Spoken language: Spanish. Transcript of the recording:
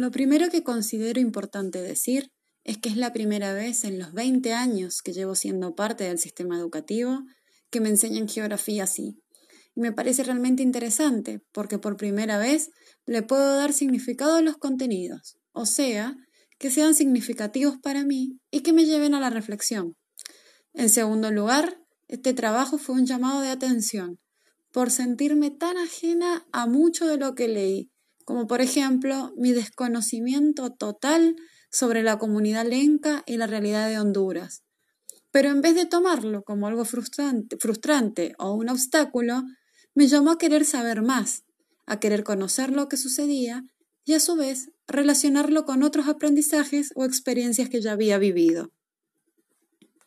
Lo primero que considero importante decir es que es la primera vez en los 20 años que llevo siendo parte del sistema educativo que me enseñan geografía así. Y me parece realmente interesante porque por primera vez le puedo dar significado a los contenidos, o sea, que sean significativos para mí y que me lleven a la reflexión. En segundo lugar, este trabajo fue un llamado de atención por sentirme tan ajena a mucho de lo que leí, como por ejemplo mi desconocimiento total sobre la comunidad lenca y la realidad de Honduras. Pero en vez de tomarlo como algo frustrante, frustrante o un obstáculo, me llamó a querer saber más, a querer conocer lo que sucedía y a su vez relacionarlo con otros aprendizajes o experiencias que ya había vivido.